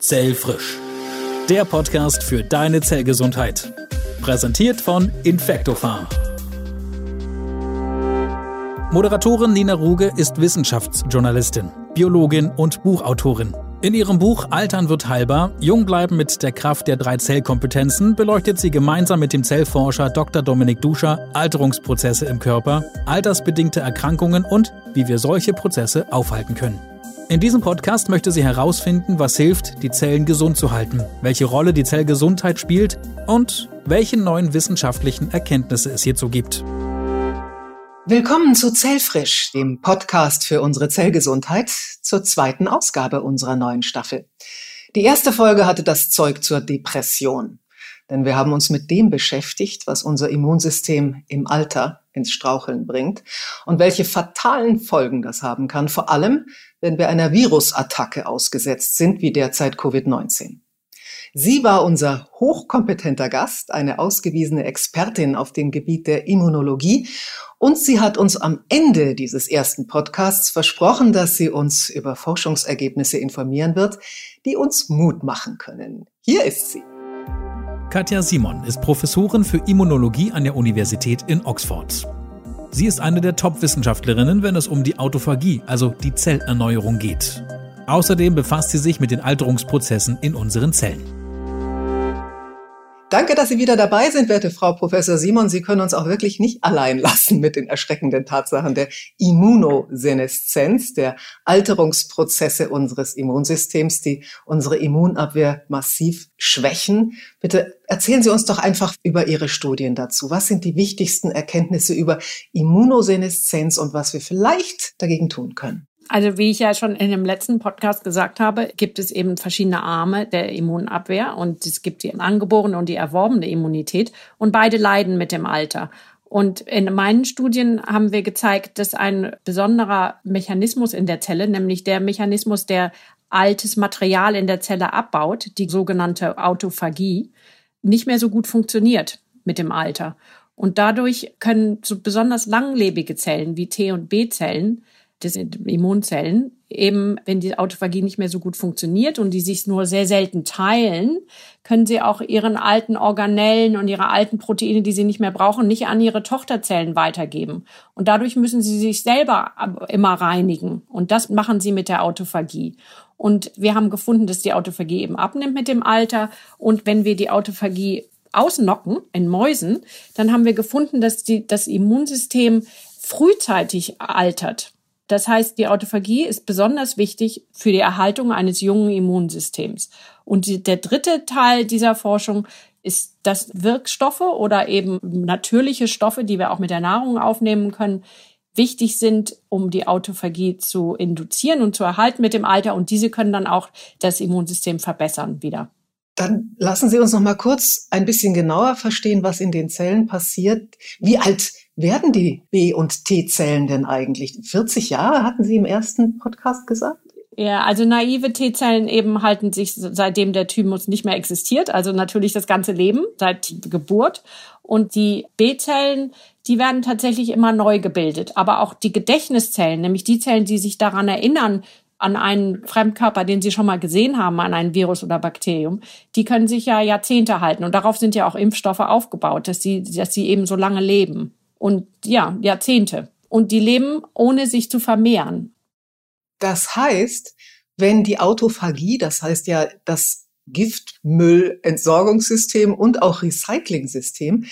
Zellfrisch. Der Podcast für deine Zellgesundheit. Präsentiert von Infectofarm. Moderatorin Nina Ruge ist Wissenschaftsjournalistin, Biologin und Buchautorin. In ihrem Buch Altern wird heilbar, Jung bleiben mit der Kraft der drei Zellkompetenzen beleuchtet sie gemeinsam mit dem Zellforscher Dr. Dominik Duscher Alterungsprozesse im Körper, altersbedingte Erkrankungen und wie wir solche Prozesse aufhalten können. In diesem Podcast möchte sie herausfinden, was hilft, die Zellen gesund zu halten, welche Rolle die Zellgesundheit spielt und welche neuen wissenschaftlichen Erkenntnisse es hierzu gibt. Willkommen zu Zellfrisch, dem Podcast für unsere Zellgesundheit, zur zweiten Ausgabe unserer neuen Staffel. Die erste Folge hatte das Zeug zur Depression, denn wir haben uns mit dem beschäftigt, was unser Immunsystem im Alter ins Straucheln bringt und welche fatalen Folgen das haben kann, vor allem wenn wir einer Virusattacke ausgesetzt sind, wie derzeit Covid-19. Sie war unser hochkompetenter Gast, eine ausgewiesene Expertin auf dem Gebiet der Immunologie. Und sie hat uns am Ende dieses ersten Podcasts versprochen, dass sie uns über Forschungsergebnisse informieren wird, die uns Mut machen können. Hier ist sie. Katja Simon ist Professorin für Immunologie an der Universität in Oxford. Sie ist eine der Top-Wissenschaftlerinnen, wenn es um die Autophagie, also die Zellerneuerung geht. Außerdem befasst sie sich mit den Alterungsprozessen in unseren Zellen. Danke, dass Sie wieder dabei sind, werte Frau Professor Simon. Sie können uns auch wirklich nicht allein lassen mit den erschreckenden Tatsachen der Immunoseneszenz, der Alterungsprozesse unseres Immunsystems, die unsere Immunabwehr massiv schwächen. Bitte erzählen Sie uns doch einfach über Ihre Studien dazu. Was sind die wichtigsten Erkenntnisse über Immunoseneszenz und was wir vielleicht dagegen tun können? Also wie ich ja schon in dem letzten Podcast gesagt habe, gibt es eben verschiedene Arme der Immunabwehr und es gibt die angeborene und die erworbene Immunität und beide leiden mit dem Alter. Und in meinen Studien haben wir gezeigt, dass ein besonderer Mechanismus in der Zelle, nämlich der Mechanismus, der altes Material in der Zelle abbaut, die sogenannte Autophagie, nicht mehr so gut funktioniert mit dem Alter. Und dadurch können so besonders langlebige Zellen wie T- und B-Zellen das sind Immunzellen, eben wenn die Autophagie nicht mehr so gut funktioniert und die sich nur sehr selten teilen, können sie auch ihren alten Organellen und ihre alten Proteine, die sie nicht mehr brauchen, nicht an ihre Tochterzellen weitergeben. Und dadurch müssen sie sich selber immer reinigen. Und das machen sie mit der Autophagie. Und wir haben gefunden, dass die Autophagie eben abnimmt mit dem Alter. Und wenn wir die Autophagie ausnocken in Mäusen, dann haben wir gefunden, dass die, das Immunsystem frühzeitig altert. Das heißt, die Autophagie ist besonders wichtig für die Erhaltung eines jungen Immunsystems. Und der dritte Teil dieser Forschung ist, dass Wirkstoffe oder eben natürliche Stoffe, die wir auch mit der Nahrung aufnehmen können, wichtig sind, um die Autophagie zu induzieren und zu erhalten mit dem Alter. Und diese können dann auch das Immunsystem verbessern wieder. Dann lassen Sie uns noch mal kurz ein bisschen genauer verstehen, was in den Zellen passiert. Wie alt werden die B- und T-Zellen denn eigentlich? 40 Jahre hatten Sie im ersten Podcast gesagt? Ja, also naive T-Zellen eben halten sich seitdem der Thymus nicht mehr existiert, also natürlich das ganze Leben seit Geburt. Und die B-Zellen, die werden tatsächlich immer neu gebildet. Aber auch die Gedächtniszellen, nämlich die Zellen, die sich daran erinnern, an einen Fremdkörper, den sie schon mal gesehen haben, an ein Virus oder Bakterium, die können sich ja Jahrzehnte halten. Und darauf sind ja auch Impfstoffe aufgebaut, dass sie, dass sie eben so lange leben und ja, Jahrzehnte. Und die leben, ohne sich zu vermehren. Das heißt, wenn die Autophagie, das heißt ja das Giftmüllentsorgungssystem und auch Recycling-System,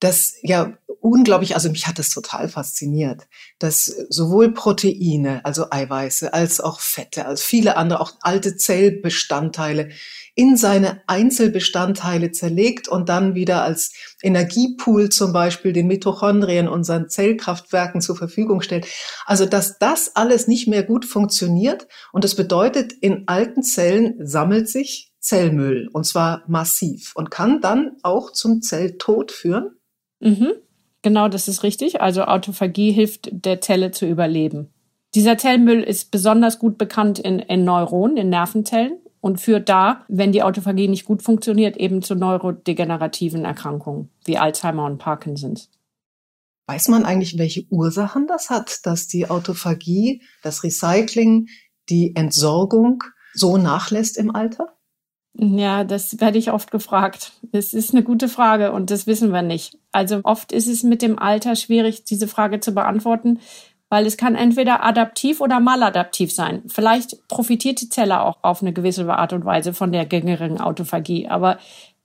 das ja unglaublich, also mich hat das total fasziniert, dass sowohl Proteine, also Eiweiße, als auch Fette, als viele andere, auch alte Zellbestandteile in seine Einzelbestandteile zerlegt und dann wieder als Energiepool zum Beispiel den Mitochondrien, unseren Zellkraftwerken zur Verfügung stellt. Also, dass das alles nicht mehr gut funktioniert und das bedeutet, in alten Zellen sammelt sich Zellmüll und zwar massiv und kann dann auch zum Zelltod führen. Mhm. Genau, das ist richtig. Also Autophagie hilft der Zelle zu überleben. Dieser Zellmüll ist besonders gut bekannt in, in Neuronen, in Nervenzellen und führt da, wenn die Autophagie nicht gut funktioniert, eben zu neurodegenerativen Erkrankungen wie Alzheimer und Parkinson's. Weiß man eigentlich, welche Ursachen das hat, dass die Autophagie, das Recycling, die Entsorgung so nachlässt im Alter? Ja, das werde ich oft gefragt. Das ist eine gute Frage und das wissen wir nicht. Also oft ist es mit dem Alter schwierig, diese Frage zu beantworten, weil es kann entweder adaptiv oder maladaptiv sein. Vielleicht profitiert die Zelle auch auf eine gewisse Art und Weise von der gängeren Autophagie, aber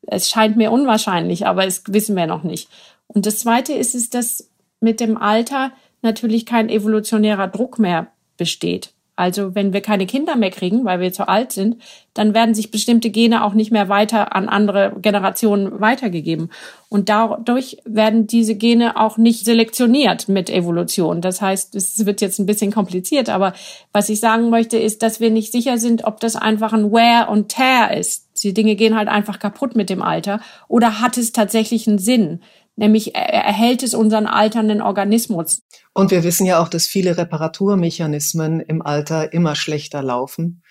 es scheint mir unwahrscheinlich, aber es wissen wir noch nicht. Und das Zweite ist es, dass mit dem Alter natürlich kein evolutionärer Druck mehr besteht. Also wenn wir keine Kinder mehr kriegen, weil wir zu alt sind, dann werden sich bestimmte Gene auch nicht mehr weiter an andere Generationen weitergegeben. Und dadurch werden diese Gene auch nicht selektioniert mit Evolution. Das heißt, es wird jetzt ein bisschen kompliziert, aber was ich sagen möchte, ist, dass wir nicht sicher sind, ob das einfach ein Wear und Tear ist. Die Dinge gehen halt einfach kaputt mit dem Alter. Oder hat es tatsächlich einen Sinn? Nämlich erhält es unseren alternden Organismus. Und wir wissen ja auch, dass viele Reparaturmechanismen im Alter immer schlechter laufen.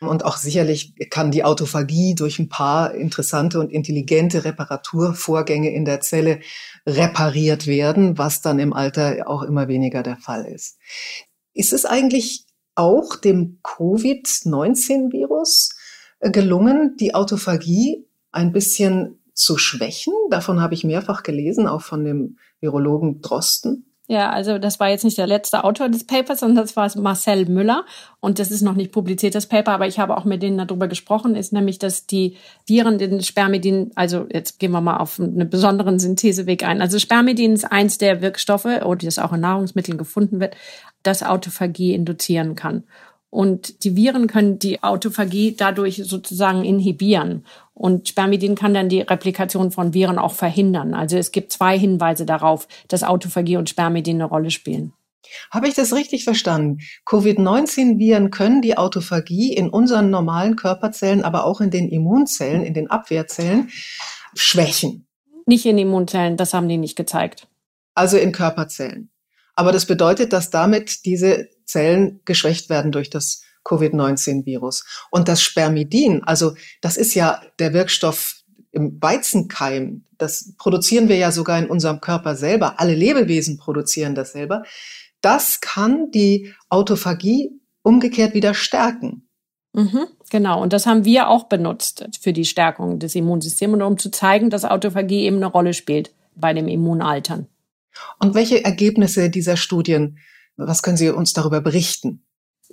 Und auch sicherlich kann die Autophagie durch ein paar interessante und intelligente Reparaturvorgänge in der Zelle repariert werden, was dann im Alter auch immer weniger der Fall ist. Ist es eigentlich auch dem Covid-19-Virus gelungen, die Autophagie ein bisschen zu schwächen. Davon habe ich mehrfach gelesen, auch von dem Virologen Drosten. Ja, also das war jetzt nicht der letzte Autor des Papers, sondern das war Marcel Müller. Und das ist noch nicht publiziert, das Paper, aber ich habe auch mit denen darüber gesprochen, ist nämlich, dass die Viren den Spermidin, also jetzt gehen wir mal auf einen besonderen Syntheseweg ein. Also Spermidin ist eins der Wirkstoffe, oder das auch in Nahrungsmitteln gefunden wird, das Autophagie induzieren kann. Und die Viren können die Autophagie dadurch sozusagen inhibieren. Und Spermidin kann dann die Replikation von Viren auch verhindern. Also es gibt zwei Hinweise darauf, dass Autophagie und Spermidin eine Rolle spielen. Habe ich das richtig verstanden? Covid-19-Viren können die Autophagie in unseren normalen Körperzellen, aber auch in den Immunzellen, in den Abwehrzellen schwächen. Nicht in Immunzellen, das haben die nicht gezeigt. Also in Körperzellen. Aber das bedeutet, dass damit diese Zellen geschwächt werden durch das Covid-19-Virus. Und das Spermidin, also das ist ja der Wirkstoff im Weizenkeim, das produzieren wir ja sogar in unserem Körper selber. Alle Lebewesen produzieren das selber. Das kann die Autophagie umgekehrt wieder stärken. Mhm, genau, und das haben wir auch benutzt für die Stärkung des Immunsystems und um zu zeigen, dass Autophagie eben eine Rolle spielt bei dem Immunaltern. Und welche Ergebnisse dieser Studien, was können Sie uns darüber berichten?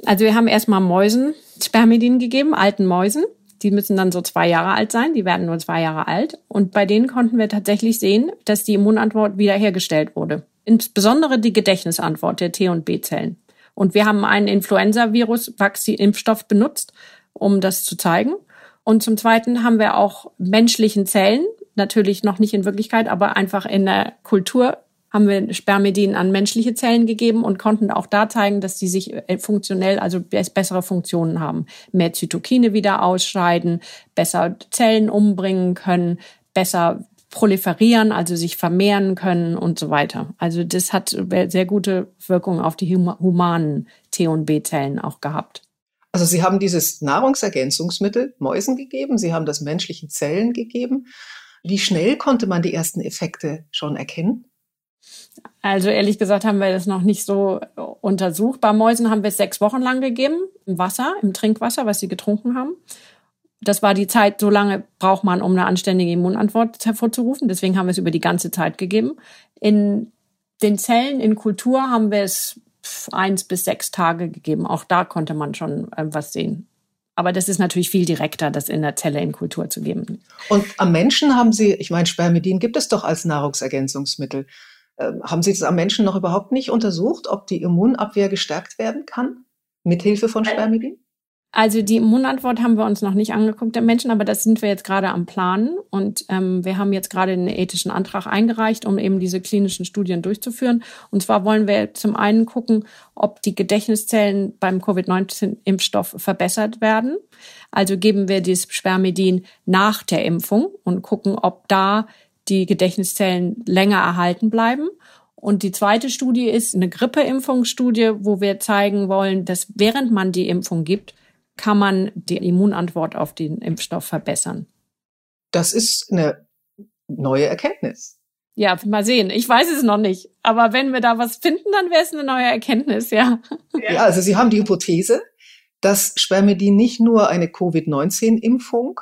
Also wir haben erstmal Mäusen Spermidin gegeben, alten Mäusen. Die müssen dann so zwei Jahre alt sein, die werden nur zwei Jahre alt. Und bei denen konnten wir tatsächlich sehen, dass die Immunantwort wiederhergestellt wurde. Insbesondere die Gedächtnisantwort der T- und B-Zellen. Und wir haben einen Influenza-Virus-Impfstoff benutzt, um das zu zeigen. Und zum Zweiten haben wir auch menschlichen Zellen, natürlich noch nicht in Wirklichkeit, aber einfach in der Kultur haben wir Spermidin an menschliche Zellen gegeben und konnten auch da zeigen, dass die sich äh, funktionell, also bessere Funktionen haben. Mehr Zytokine wieder ausscheiden, besser Zellen umbringen können, besser proliferieren, also sich vermehren können und so weiter. Also das hat sehr gute Wirkung auf die humanen T- und B-Zellen auch gehabt. Also Sie haben dieses Nahrungsergänzungsmittel Mäusen gegeben, Sie haben das menschlichen Zellen gegeben. Wie schnell konnte man die ersten Effekte schon erkennen? Also ehrlich gesagt haben wir das noch nicht so untersucht. Bei Mäusen haben wir es sechs Wochen lang gegeben, im Wasser, im Trinkwasser, was sie getrunken haben. Das war die Zeit, so lange braucht man, um eine anständige Immunantwort hervorzurufen. Deswegen haben wir es über die ganze Zeit gegeben. In den Zellen in Kultur haben wir es eins bis sechs Tage gegeben. Auch da konnte man schon äh, was sehen. Aber das ist natürlich viel direkter, das in der Zelle in Kultur zu geben. Und am Menschen haben Sie, ich meine, Spermidin gibt es doch als Nahrungsergänzungsmittel. Ähm, haben Sie das am Menschen noch überhaupt nicht untersucht, ob die Immunabwehr gestärkt werden kann? Mithilfe von Spermidin? Also die Immunantwort haben wir uns noch nicht angeguckt der Menschen, aber das sind wir jetzt gerade am Planen und ähm, wir haben jetzt gerade einen ethischen Antrag eingereicht, um eben diese klinischen Studien durchzuführen. Und zwar wollen wir zum einen gucken, ob die Gedächtniszellen beim Covid-19-Impfstoff verbessert werden. Also geben wir dieses Spermidin nach der Impfung und gucken, ob da die Gedächtniszellen länger erhalten bleiben. Und die zweite Studie ist eine Grippeimpfungsstudie, wo wir zeigen wollen, dass während man die Impfung gibt, kann man die Immunantwort auf den Impfstoff verbessern. Das ist eine neue Erkenntnis. Ja, mal sehen. Ich weiß es noch nicht. Aber wenn wir da was finden, dann wäre es eine neue Erkenntnis, ja. Ja, also Sie haben die Hypothese, dass Spermidin nicht nur eine Covid-19-Impfung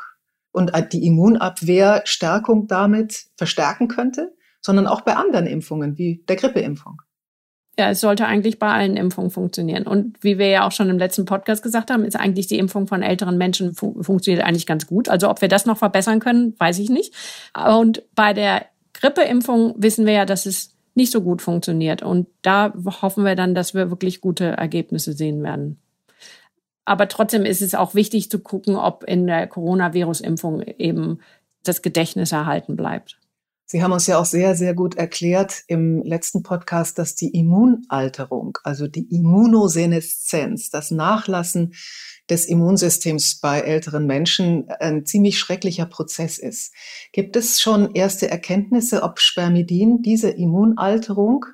und die Immunabwehrstärkung damit verstärken könnte, sondern auch bei anderen Impfungen wie der Grippeimpfung. Ja, es sollte eigentlich bei allen Impfungen funktionieren. Und wie wir ja auch schon im letzten Podcast gesagt haben, ist eigentlich die Impfung von älteren Menschen fu funktioniert eigentlich ganz gut. Also ob wir das noch verbessern können, weiß ich nicht. Und bei der Grippeimpfung wissen wir ja, dass es nicht so gut funktioniert. Und da hoffen wir dann, dass wir wirklich gute Ergebnisse sehen werden. Aber trotzdem ist es auch wichtig zu gucken, ob in der Coronavirus-Impfung eben das Gedächtnis erhalten bleibt. Sie haben uns ja auch sehr, sehr gut erklärt im letzten Podcast, dass die Immunalterung, also die Immunoseneszenz, das Nachlassen des Immunsystems bei älteren Menschen ein ziemlich schrecklicher Prozess ist. Gibt es schon erste Erkenntnisse, ob Spermidin diese Immunalterung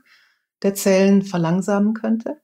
der Zellen verlangsamen könnte?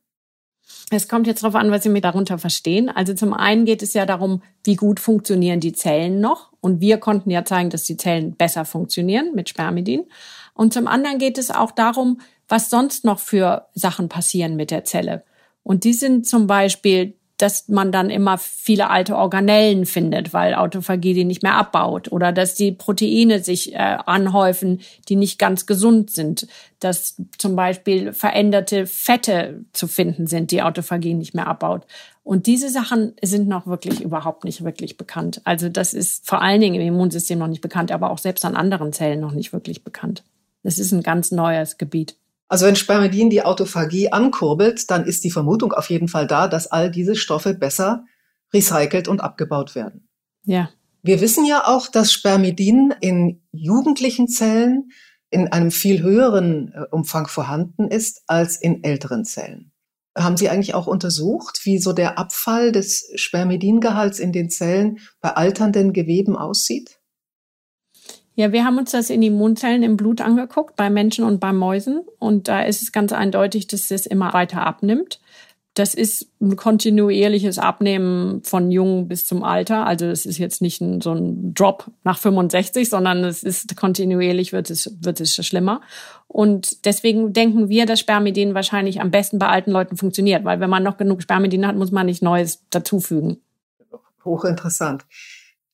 Es kommt jetzt darauf an, was Sie mir darunter verstehen. Also zum einen geht es ja darum, wie gut funktionieren die Zellen noch. Und wir konnten ja zeigen, dass die Zellen besser funktionieren mit Spermidin. Und zum anderen geht es auch darum, was sonst noch für Sachen passieren mit der Zelle. Und die sind zum Beispiel dass man dann immer viele alte Organellen findet, weil Autophagie die nicht mehr abbaut oder dass die Proteine sich äh, anhäufen, die nicht ganz gesund sind, dass zum Beispiel veränderte Fette zu finden sind, die Autophagie nicht mehr abbaut. Und diese Sachen sind noch wirklich überhaupt nicht wirklich bekannt. Also das ist vor allen Dingen im Immunsystem noch nicht bekannt, aber auch selbst an anderen Zellen noch nicht wirklich bekannt. Das ist ein ganz neues Gebiet. Also wenn Spermidin die Autophagie ankurbelt, dann ist die Vermutung auf jeden Fall da, dass all diese Stoffe besser recycelt und abgebaut werden. Ja. Wir wissen ja auch, dass Spermidin in jugendlichen Zellen in einem viel höheren äh, Umfang vorhanden ist als in älteren Zellen. Haben Sie eigentlich auch untersucht, wie so der Abfall des Spermidingehalts in den Zellen bei alternden Geweben aussieht? Ja, wir haben uns das in Immunzellen im Blut angeguckt, bei Menschen und bei Mäusen. Und da ist es ganz eindeutig, dass es immer weiter abnimmt. Das ist ein kontinuierliches Abnehmen von jung bis zum Alter. Also es ist jetzt nicht ein, so ein Drop nach 65, sondern es ist kontinuierlich wird es, wird es schlimmer. Und deswegen denken wir, dass Spermidin wahrscheinlich am besten bei alten Leuten funktioniert, weil wenn man noch genug Spermidin hat, muss man nicht Neues dazufügen. Hochinteressant.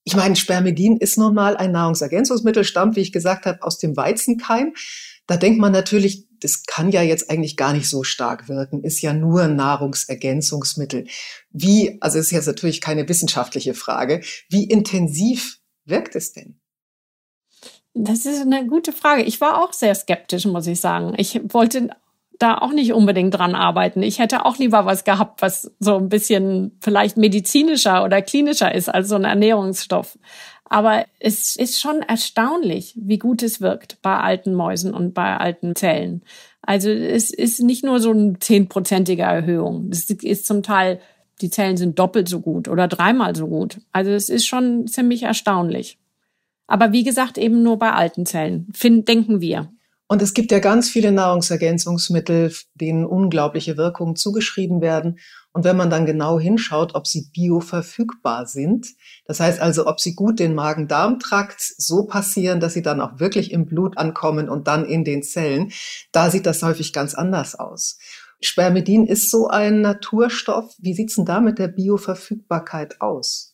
Ich meine, Spermidin ist nun mal ein Nahrungsergänzungsmittel, stammt, wie ich gesagt habe, aus dem Weizenkeim. Da denkt man natürlich, das kann ja jetzt eigentlich gar nicht so stark wirken, ist ja nur ein Nahrungsergänzungsmittel. Wie, also ist jetzt natürlich keine wissenschaftliche Frage, wie intensiv wirkt es denn? Das ist eine gute Frage. Ich war auch sehr skeptisch, muss ich sagen. Ich wollte da auch nicht unbedingt dran arbeiten. Ich hätte auch lieber was gehabt, was so ein bisschen vielleicht medizinischer oder klinischer ist als so ein Ernährungsstoff. Aber es ist schon erstaunlich, wie gut es wirkt bei alten Mäusen und bei alten Zellen. Also es ist nicht nur so eine zehnprozentige Erhöhung. Es ist zum Teil, die Zellen sind doppelt so gut oder dreimal so gut. Also es ist schon ziemlich erstaunlich. Aber wie gesagt, eben nur bei alten Zellen, finden, denken wir. Und es gibt ja ganz viele Nahrungsergänzungsmittel, denen unglaubliche Wirkungen zugeschrieben werden. Und wenn man dann genau hinschaut, ob sie bioverfügbar sind, das heißt also, ob sie gut den Magen-Darm-Trakt so passieren, dass sie dann auch wirklich im Blut ankommen und dann in den Zellen, da sieht das häufig ganz anders aus. Spermidin ist so ein Naturstoff. Wie sieht's denn da mit der Bioverfügbarkeit aus?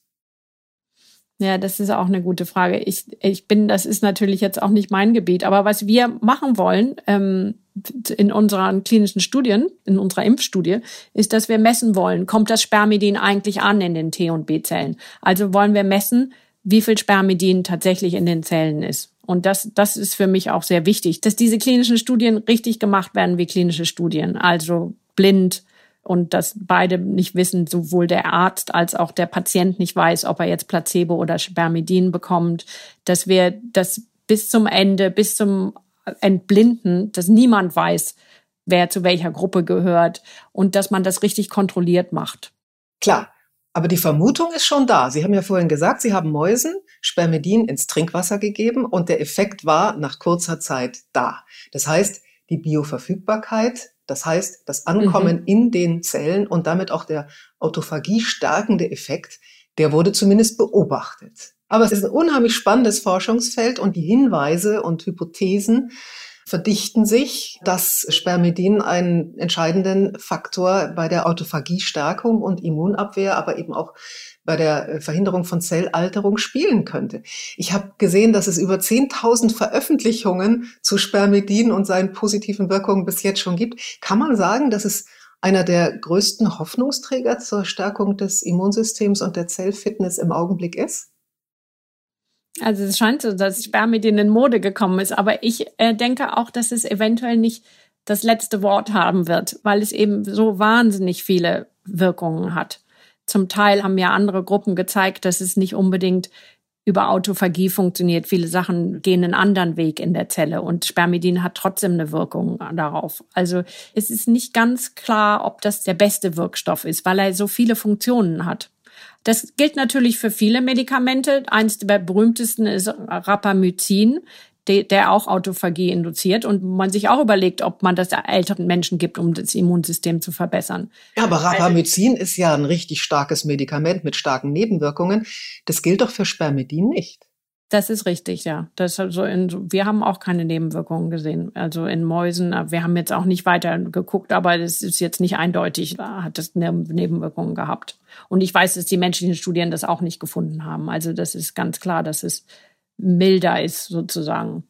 Ja, das ist auch eine gute Frage. Ich, ich bin, das ist natürlich jetzt auch nicht mein Gebiet, aber was wir machen wollen ähm, in unseren klinischen Studien, in unserer Impfstudie, ist, dass wir messen wollen, kommt das Spermidin eigentlich an in den T- und B-Zellen? Also wollen wir messen, wie viel Spermidin tatsächlich in den Zellen ist. Und das, das ist für mich auch sehr wichtig, dass diese klinischen Studien richtig gemacht werden wie klinische Studien. Also blind, und dass beide nicht wissen, sowohl der Arzt als auch der Patient nicht weiß, ob er jetzt Placebo oder Spermidin bekommt, dass wir das bis zum Ende, bis zum Entblinden, dass niemand weiß, wer zu welcher Gruppe gehört und dass man das richtig kontrolliert macht. Klar, aber die Vermutung ist schon da. Sie haben ja vorhin gesagt, Sie haben Mäusen Spermidin ins Trinkwasser gegeben und der Effekt war nach kurzer Zeit da. Das heißt, die Bioverfügbarkeit das heißt, das Ankommen mhm. in den Zellen und damit auch der Autophagie stärkende Effekt, der wurde zumindest beobachtet. Aber es ist ein unheimlich spannendes Forschungsfeld und die Hinweise und Hypothesen verdichten sich, dass Spermidin einen entscheidenden Faktor bei der Autophagiestärkung und Immunabwehr, aber eben auch bei der äh, Verhinderung von Zellalterung spielen könnte. Ich habe gesehen, dass es über 10.000 Veröffentlichungen zu Spermidin und seinen positiven Wirkungen bis jetzt schon gibt. Kann man sagen, dass es einer der größten Hoffnungsträger zur Stärkung des Immunsystems und der Zellfitness im Augenblick ist? Also es scheint so, dass Spermidin in Mode gekommen ist, aber ich äh, denke auch, dass es eventuell nicht das letzte Wort haben wird, weil es eben so wahnsinnig viele Wirkungen hat. Zum Teil haben ja andere Gruppen gezeigt, dass es nicht unbedingt über Autophagie funktioniert. Viele Sachen gehen einen anderen Weg in der Zelle und Spermidin hat trotzdem eine Wirkung darauf. Also es ist nicht ganz klar, ob das der beste Wirkstoff ist, weil er so viele Funktionen hat. Das gilt natürlich für viele Medikamente. Eins der berühmtesten ist Rapamycin der auch Autophagie induziert und man sich auch überlegt, ob man das älteren Menschen gibt, um das Immunsystem zu verbessern. Ja, aber Rapamycin ist ja ein richtig starkes Medikament mit starken Nebenwirkungen. Das gilt doch für Spermidin nicht. Das ist richtig, ja. Das also in, wir haben auch keine Nebenwirkungen gesehen. Also in Mäusen, wir haben jetzt auch nicht weiter geguckt, aber das ist jetzt nicht eindeutig, hat das Nebenwirkungen gehabt. Und ich weiß, dass die menschlichen Studien das auch nicht gefunden haben. Also das ist ganz klar, dass es milder ist sozusagen.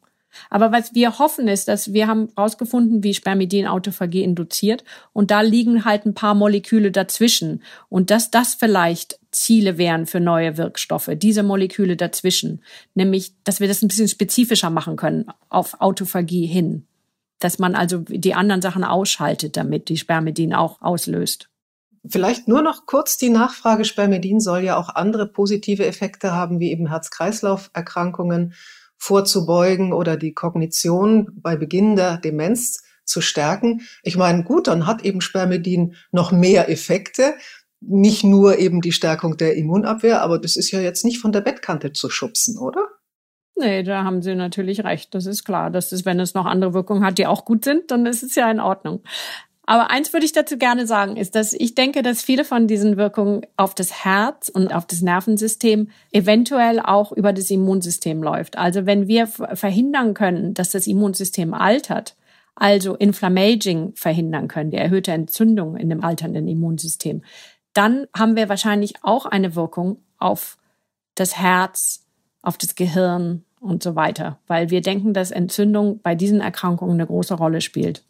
Aber was wir hoffen ist, dass wir haben herausgefunden, wie Spermidin Autophagie induziert und da liegen halt ein paar Moleküle dazwischen und dass das vielleicht Ziele wären für neue Wirkstoffe, diese Moleküle dazwischen, nämlich, dass wir das ein bisschen spezifischer machen können auf Autophagie hin, dass man also die anderen Sachen ausschaltet, damit die Spermidin auch auslöst. Vielleicht nur noch kurz die Nachfrage. Spermidin soll ja auch andere positive Effekte haben, wie eben Herz-Kreislauf-Erkrankungen vorzubeugen oder die Kognition bei Beginn der Demenz zu stärken. Ich meine, gut, dann hat eben Spermidin noch mehr Effekte. Nicht nur eben die Stärkung der Immunabwehr, aber das ist ja jetzt nicht von der Bettkante zu schubsen, oder? Nee, da haben Sie natürlich recht. Das ist klar. Das ist, wenn es noch andere Wirkungen hat, die auch gut sind, dann ist es ja in Ordnung. Aber eins würde ich dazu gerne sagen, ist, dass ich denke, dass viele von diesen Wirkungen auf das Herz und auf das Nervensystem eventuell auch über das Immunsystem läuft. Also wenn wir verhindern können, dass das Immunsystem altert, also Inflammaging verhindern können, die erhöhte Entzündung in dem alternden Immunsystem, dann haben wir wahrscheinlich auch eine Wirkung auf das Herz, auf das Gehirn und so weiter, weil wir denken, dass Entzündung bei diesen Erkrankungen eine große Rolle spielt.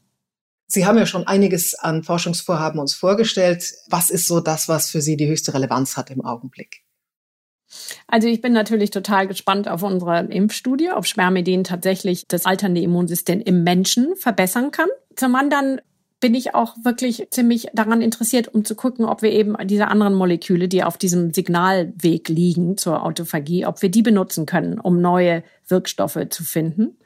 Sie haben ja schon einiges an Forschungsvorhaben uns vorgestellt. Was ist so das, was für Sie die höchste Relevanz hat im Augenblick? Also ich bin natürlich total gespannt auf unsere Impfstudie, ob Spermidin tatsächlich das alternde Immunsystem im Menschen verbessern kann. Zum anderen bin ich auch wirklich ziemlich daran interessiert, um zu gucken, ob wir eben diese anderen Moleküle, die auf diesem Signalweg liegen zur Autophagie, ob wir die benutzen können, um neue Wirkstoffe zu finden.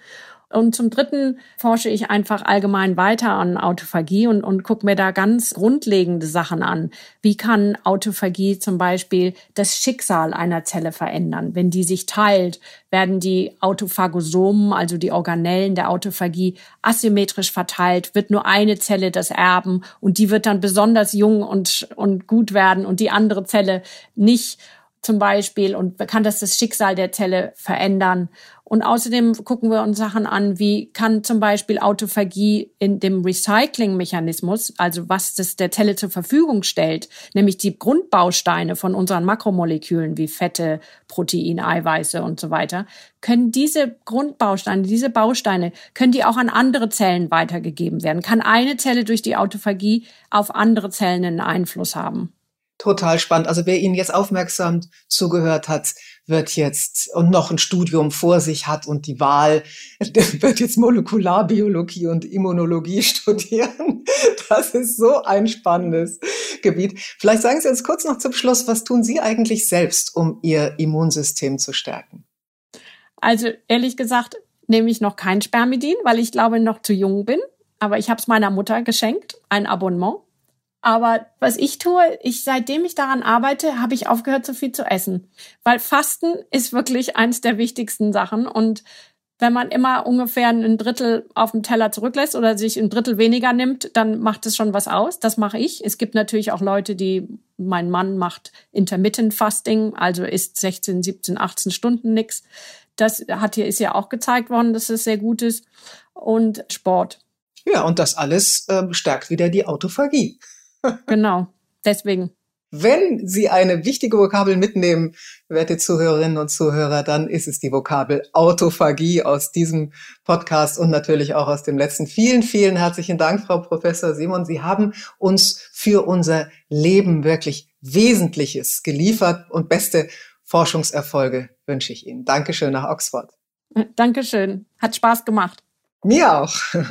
Und zum Dritten forsche ich einfach allgemein weiter an Autophagie und, und gucke mir da ganz grundlegende Sachen an. Wie kann Autophagie zum Beispiel das Schicksal einer Zelle verändern? Wenn die sich teilt, werden die Autophagosomen, also die Organellen der Autophagie, asymmetrisch verteilt, wird nur eine Zelle das erben und die wird dann besonders jung und, und gut werden und die andere Zelle nicht zum Beispiel und kann das das Schicksal der Zelle verändern. Und außerdem gucken wir uns Sachen an, wie kann zum Beispiel Autophagie in dem Recycling-Mechanismus, also was das der Zelle zur Verfügung stellt, nämlich die Grundbausteine von unseren Makromolekülen wie Fette, Protein, Eiweiße und so weiter, können diese Grundbausteine, diese Bausteine, können die auch an andere Zellen weitergegeben werden? Kann eine Zelle durch die Autophagie auf andere Zellen einen Einfluss haben? Total spannend. Also wer Ihnen jetzt aufmerksam zugehört hat, wird jetzt und noch ein Studium vor sich hat und die Wahl, wird jetzt Molekularbiologie und Immunologie studieren. Das ist so ein spannendes Gebiet. Vielleicht sagen Sie uns kurz noch zum Schluss, was tun Sie eigentlich selbst, um Ihr Immunsystem zu stärken? Also ehrlich gesagt nehme ich noch kein Spermidin, weil ich glaube noch zu jung bin. Aber ich habe es meiner Mutter geschenkt, ein Abonnement. Aber was ich tue, ich seitdem ich daran arbeite, habe ich aufgehört, so viel zu essen, weil Fasten ist wirklich eins der wichtigsten Sachen und wenn man immer ungefähr ein Drittel auf dem Teller zurücklässt oder sich ein Drittel weniger nimmt, dann macht es schon was aus. Das mache ich. Es gibt natürlich auch Leute, die, mein Mann macht Intermittent Fasting, also isst 16, 17, 18 Stunden nix. Das hat hier, ist ja auch gezeigt worden, dass es sehr gut ist. und Sport. Ja, und das alles äh, stärkt wieder die Autophagie. Genau, deswegen. Wenn Sie eine wichtige Vokabel mitnehmen, werte Zuhörerinnen und Zuhörer, dann ist es die Vokabel Autophagie aus diesem Podcast und natürlich auch aus dem letzten. Vielen, vielen herzlichen Dank, Frau Professor Simon. Sie haben uns für unser Leben wirklich Wesentliches geliefert und beste Forschungserfolge wünsche ich Ihnen. Dankeschön nach Oxford. Dankeschön. Hat Spaß gemacht. Mir auch.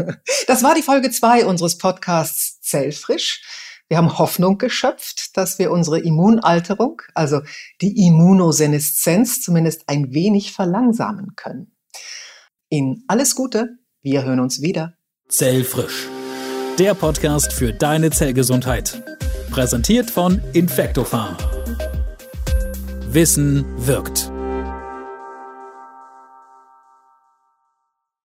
Das war die Folge zwei unseres Podcasts Zellfrisch. Wir haben Hoffnung geschöpft, dass wir unsere Immunalterung, also die Immunoseneszenz, zumindest ein wenig verlangsamen können. Ihnen alles Gute. Wir hören uns wieder. Zellfrisch. Der Podcast für deine Zellgesundheit. Präsentiert von Infectofarm. Wissen wirkt.